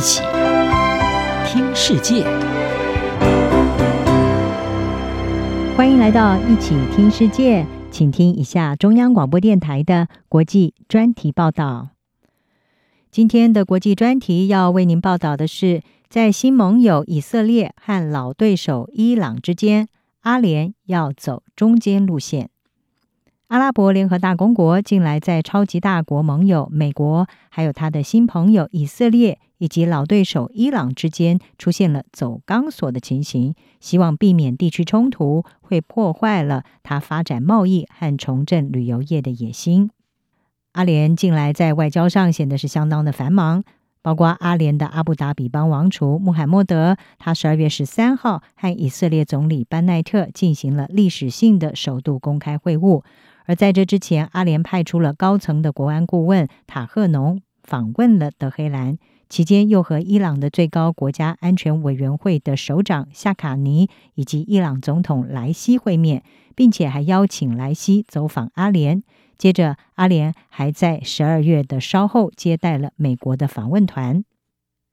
一起听世界，欢迎来到一起听世界，请听一下中央广播电台的国际专题报道。今天的国际专题要为您报道的是，在新盟友以色列和老对手伊朗之间，阿联要走中间路线。阿拉伯联合大公国近来在超级大国盟友美国，还有他的新朋友以色列以及老对手伊朗之间出现了走钢索的情形，希望避免地区冲突会破坏了他发展贸易和重振旅游业的野心。阿联近来在外交上显得是相当的繁忙，包括阿联的阿布达比邦王储穆罕默德，他十二月十三号和以色列总理班奈特进行了历史性的首度公开会晤。而在这之前，阿联派出了高层的国安顾问塔赫农访问了德黑兰，期间又和伊朗的最高国家安全委员会的首长夏卡尼以及伊朗总统莱西会面，并且还邀请莱西走访阿联。接着，阿联还在十二月的稍后接待了美国的访问团。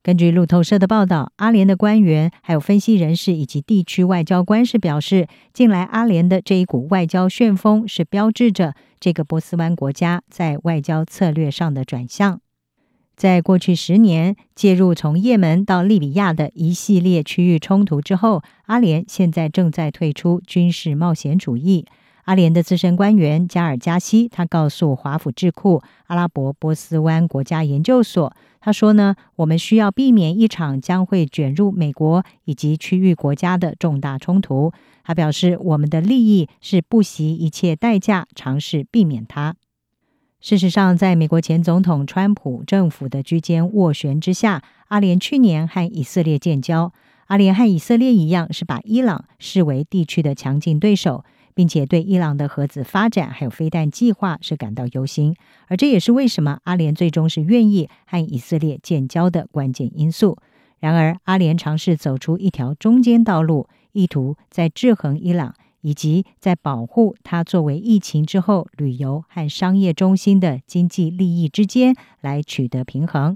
根据路透社的报道，阿联的官员、还有分析人士以及地区外交官士表示，近来阿联的这一股外交旋风是标志着这个波斯湾国家在外交策略上的转向。在过去十年介入从也门到利比亚的一系列区域冲突之后，阿联现在正在退出军事冒险主义。阿联的资深官员加尔加西，他告诉华府智库阿拉伯波斯湾国家研究所，他说呢，我们需要避免一场将会卷入美国以及区域国家的重大冲突。他表示，我们的利益是不惜一切代价尝试避免它。事实上，在美国前总统川普政府的居间斡旋之下，阿联去年和以色列建交。阿联和以色列一样，是把伊朗视为地区的强劲对手。并且对伊朗的核子发展还有飞弹计划是感到忧心，而这也是为什么阿联最终是愿意和以色列建交的关键因素。然而，阿联尝试走出一条中间道路，意图在制衡伊朗以及在保护它作为疫情之后旅游和商业中心的经济利益之间来取得平衡。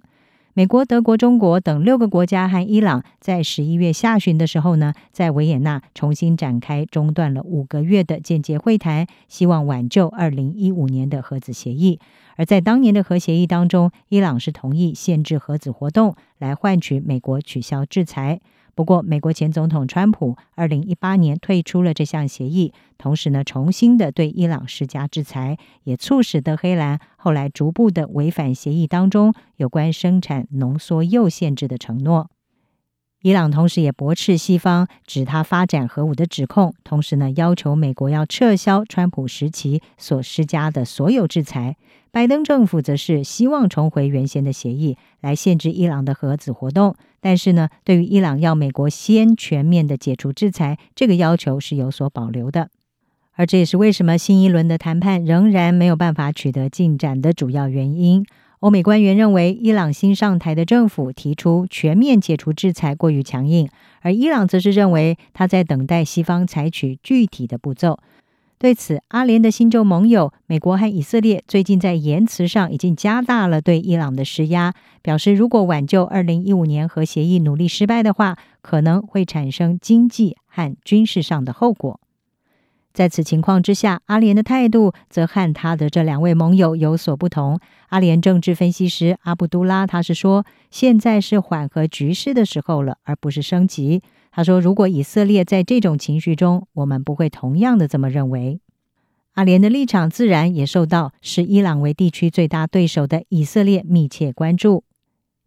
美国、德国、中国等六个国家和伊朗在十一月下旬的时候呢，在维也纳重新展开中断了五个月的间接会谈，希望挽救二零一五年的核子协议。而在当年的核协议当中，伊朗是同意限制核子活动，来换取美国取消制裁。不过，美国前总统川普二零一八年退出了这项协议，同时呢，重新的对伊朗施加制裁，也促使德黑兰后来逐步的违反协议当中有关生产浓缩铀限制的承诺。伊朗同时也驳斥西方指他发展核武的指控，同时呢，要求美国要撤销川普时期所施加的所有制裁。拜登政府则是希望重回原先的协议，来限制伊朗的核子活动。但是呢，对于伊朗要美国先全面的解除制裁，这个要求是有所保留的。而这也是为什么新一轮的谈判仍然没有办法取得进展的主要原因。欧美官员认为，伊朗新上台的政府提出全面解除制裁过于强硬，而伊朗则是认为他在等待西方采取具体的步骤。对此，阿联的新旧盟友美国和以色列最近在言辞上已经加大了对伊朗的施压，表示如果挽救二零一五年核协议努力失败的话，可能会产生经济和军事上的后果。在此情况之下，阿联的态度则和他的这两位盟友有所不同。阿联政治分析师阿布都拉他是说，现在是缓和局势的时候了，而不是升级。他说，如果以色列在这种情绪中，我们不会同样的这么认为。阿联的立场自然也受到视伊朗为地区最大对手的以色列密切关注。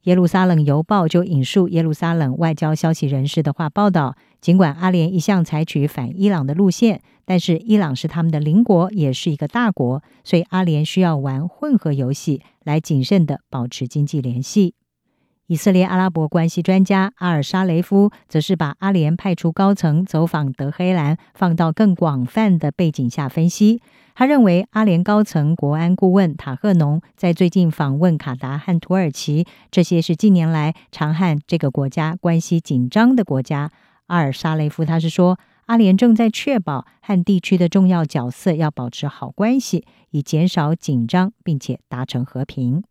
耶路撒冷邮报就引述耶路撒冷外交消息人士的话报道，尽管阿联一向采取反伊朗的路线，但是伊朗是他们的邻国，也是一个大国，所以阿联需要玩混合游戏，来谨慎的保持经济联系。以色列阿拉伯关系专家阿尔沙雷夫则是把阿联派出高层走访德黑兰放到更广泛的背景下分析。他认为，阿联高层国安顾问塔赫农在最近访问卡达和土耳其，这些是近年来常和这个国家关系紧张的国家。阿尔沙雷夫他是说，阿联正在确保和地区的重要角色要保持好关系，以减少紧张，并且达成和平。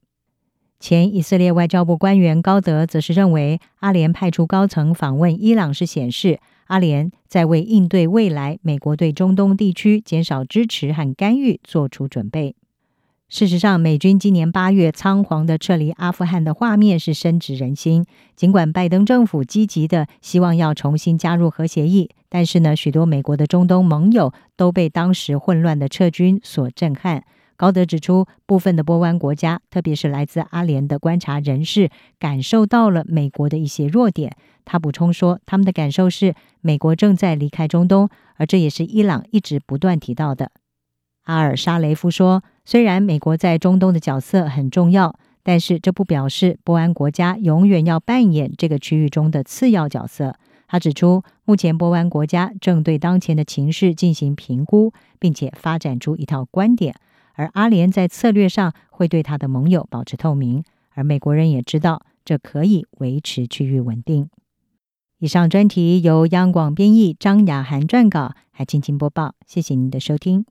前以色列外交部官员高德则是认为，阿联派出高层访问伊朗是显示，阿联在为应对未来美国对中东地区减少支持和干预做出准备。事实上，美军今年八月仓皇的撤离阿富汗的画面是深植人心。尽管拜登政府积极的希望要重新加入核协议，但是呢，许多美国的中东盟友都被当时混乱的撤军所震撼。高德指出，部分的波湾国家，特别是来自阿联的观察人士，感受到了美国的一些弱点。他补充说，他们的感受是美国正在离开中东，而这也是伊朗一直不断提到的。阿尔沙雷夫说：“虽然美国在中东的角色很重要，但是这不表示波湾国家永远要扮演这个区域中的次要角色。”他指出，目前波湾国家正对当前的情势进行评估，并且发展出一套观点，而阿联在策略上会对他的盟友保持透明，而美国人也知道这可以维持区域稳定。以上专题由央广编译，张雅涵撰稿，还静静播报。谢谢您的收听。